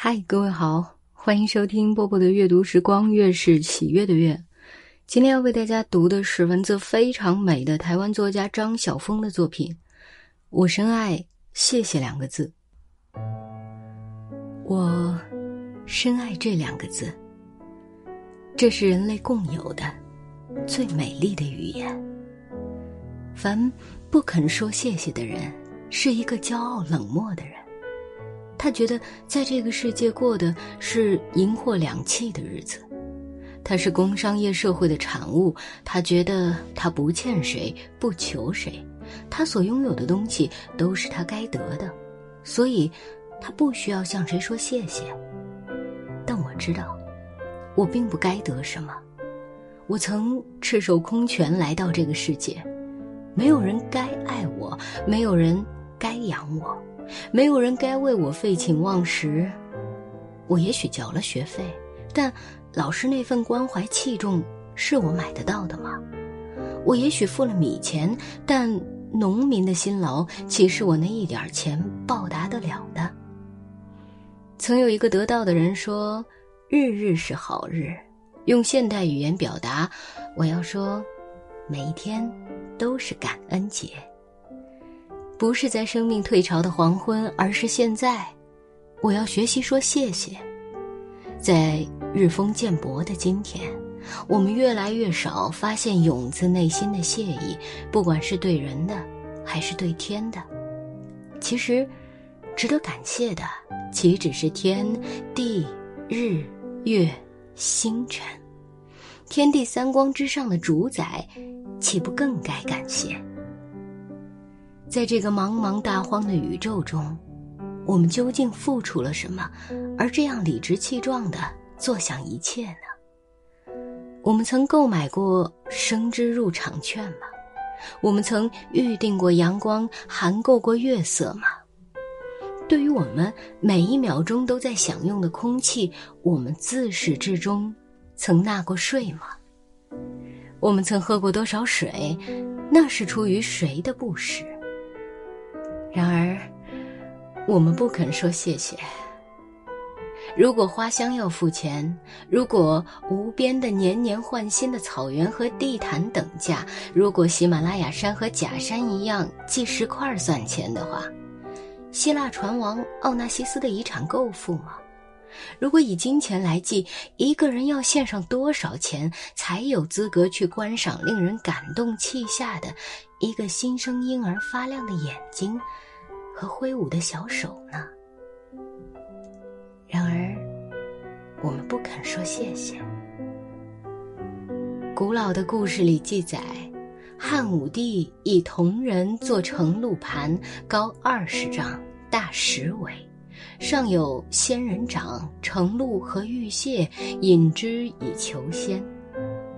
嗨，各位好，欢迎收听波波的阅读时光，月是喜悦的月。今天要为大家读的是文字非常美的台湾作家张晓峰的作品。我深爱“谢谢”两个字，我深爱这两个字。这是人类共有的最美丽的语言。凡不肯说谢谢的人，是一个骄傲冷漠的人。他觉得在这个世界过的是银货两讫的日子，他是工商业社会的产物。他觉得他不欠谁，不求谁。他所拥有的东西都是他该得的，所以，他不需要向谁说谢谢。但我知道，我并不该得什么。我曾赤手空拳来到这个世界，没有人该爱我，没有人该养我，没有人该为我废寝忘食。我也许交了学费，但老师那份关怀器重是我买得到的吗？我也许付了米钱，但。农民的辛劳岂是我那一点钱报答得了的？曾有一个得道的人说：“日日是好日。”用现代语言表达，我要说，每一天都是感恩节。不是在生命退潮的黄昏，而是现在。我要学习说谢谢。在日风渐薄的今天。我们越来越少发现涌自内心的谢意，不管是对人的，还是对天的。其实，值得感谢的岂止是天地日月星辰？天地三光之上的主宰，岂不更该感谢？在这个茫茫大荒的宇宙中，我们究竟付出了什么，而这样理直气壮的坐享一切呢？我们曾购买过生之入场券吗？我们曾预定过阳光，含购过月色吗？对于我们每一秒钟都在享用的空气，我们自始至终曾纳过税吗？我们曾喝过多少水？那是出于谁的不舍？然而，我们不肯说谢谢。如果花香要付钱，如果无边的年年换新的草原和地毯等价，如果喜马拉雅山和假山一样计石块算钱的话，希腊船王奥纳西斯的遗产够付吗？如果以金钱来计，一个人要献上多少钱才有资格去观赏令人感动泣下的一个新生婴儿发亮的眼睛和挥舞的小手呢？然而，我们不肯说谢谢。古老的故事里记载，汉武帝以铜人做成鹿盘，高二十丈，大十围，上有仙人掌、盛鹿和玉屑，引之以求仙。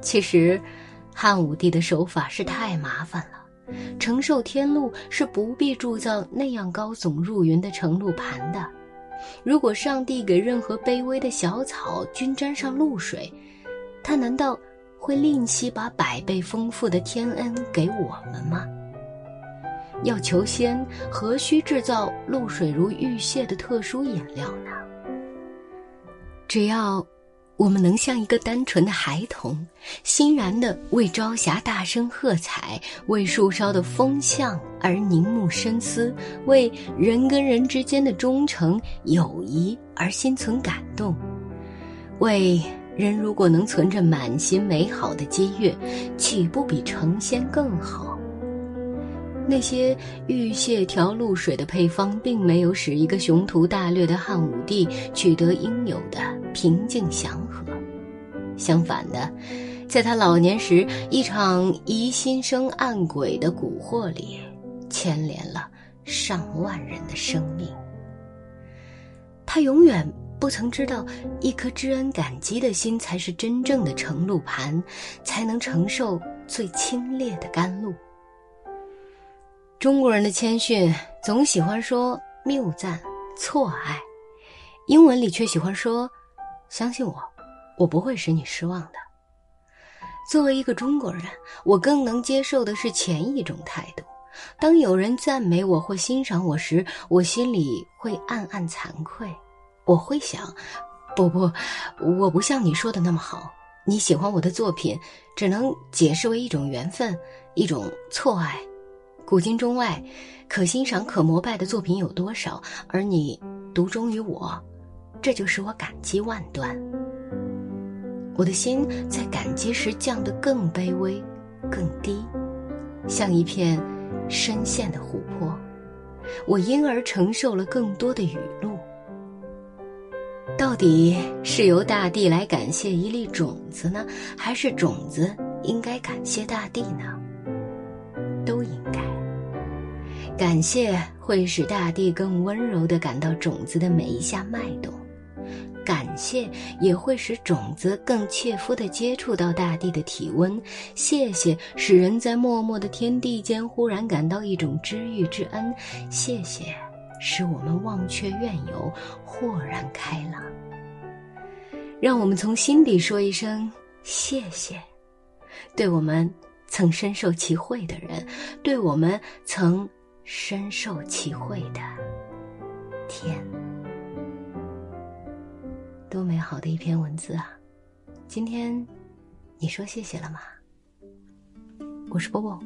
其实，汉武帝的手法是太麻烦了。承受天禄是不必铸造那样高耸入云的承露盘的。如果上帝给任何卑微的小草均沾上露水，他难道会吝惜把百倍丰富的天恩给我们吗？要求仙，何须制造露水如玉屑的特殊饮料呢？只要。我们能像一个单纯的孩童，欣然的为朝霞大声喝彩，为树梢的风向而凝目深思，为人跟人之间的忠诚友谊而心存感动，为人如果能存着满心美好的激悦，岂不比成仙更好？那些玉屑调露水的配方，并没有使一个雄图大略的汉武帝取得应有的平静祥和。相反的，在他老年时，一场疑心生暗鬼的蛊惑里，牵连了上万人的生命。他永远不曾知道，一颗知恩感激的心，才是真正的盛露盘，才能承受最清冽的甘露。中国人的谦逊总喜欢说谬赞、错爱，英文里却喜欢说：“相信我，我不会使你失望的。”作为一个中国人，我更能接受的是前一种态度。当有人赞美我或欣赏我时，我心里会暗暗惭愧，我会想，不不，我不像你说的那么好。你喜欢我的作品，只能解释为一种缘分，一种错爱。古今中外，可欣赏、可膜拜的作品有多少？而你独钟于我，这就使我感激万端。我的心在感激时降得更卑微、更低，像一片深陷的湖泊。我因而承受了更多的雨露。到底是由大地来感谢一粒种子呢，还是种子应该感谢大地呢？都应该。感谢会使大地更温柔地感到种子的每一下脉动，感谢也会使种子更切肤地接触到大地的体温。谢谢使人在默默的天地间忽然感到一种知遇之恩。谢谢。使我们忘却怨尤，豁然开朗。让我们从心底说一声谢谢，对我们曾深受其惠的人，对我们曾深受其惠的天。多美好的一篇文字啊！今天你说谢谢了吗？我是波波，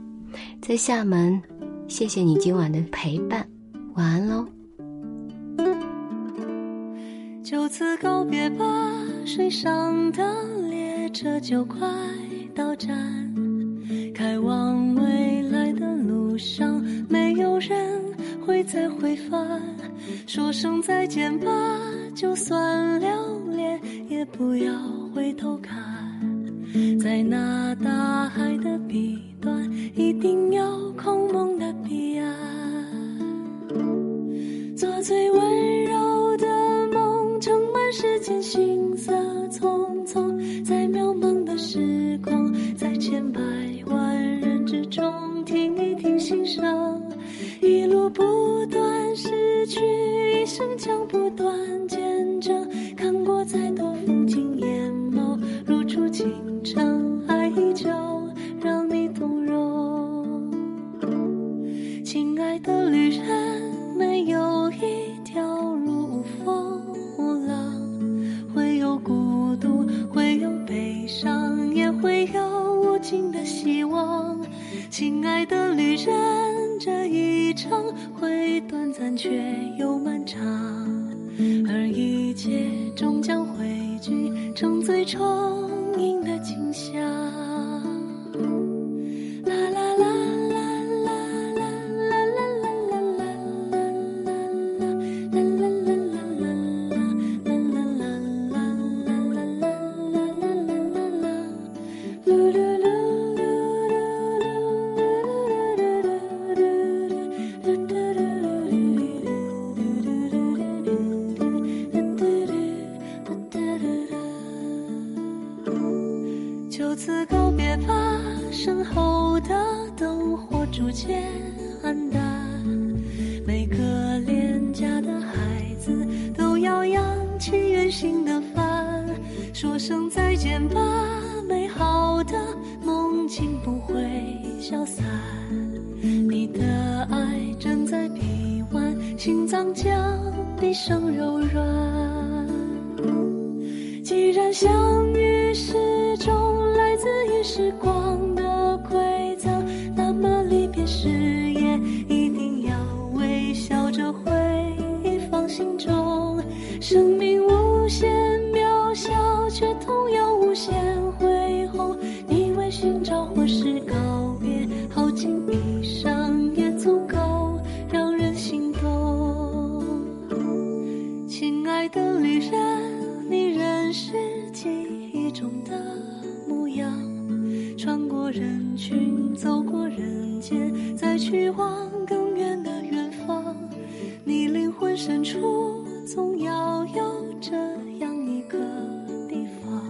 在厦门，谢谢你今晚的陪伴。晚安喽。就此告别吧，水上的列车就快到站。开往会再回返。说声再见吧，就算留恋，也不要回头看。在那大海的彼端，一定有空梦的彼岸。做最温柔的梦，盛满世间行色匆匆，在渺茫的时空，在千百万人之中，听一听心声，一路不许，一生将不断见证，看过再多风景，眼眸如初清晨，最充盈的景象。将毕生柔软。既然相遇是种来自于。时光的馈赠，那么离别时人间，再去往更远的远方。你灵魂深处，总要有这样一个地方，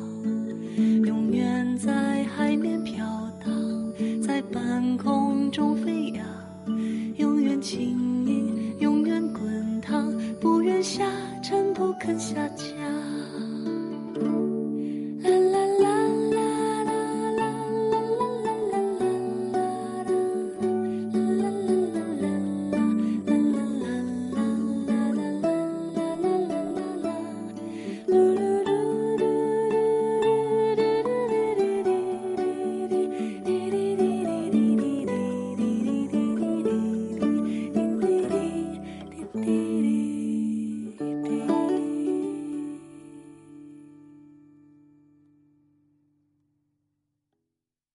永远在海面飘荡，在半空中飞扬，永远轻盈，永远滚烫，不愿下，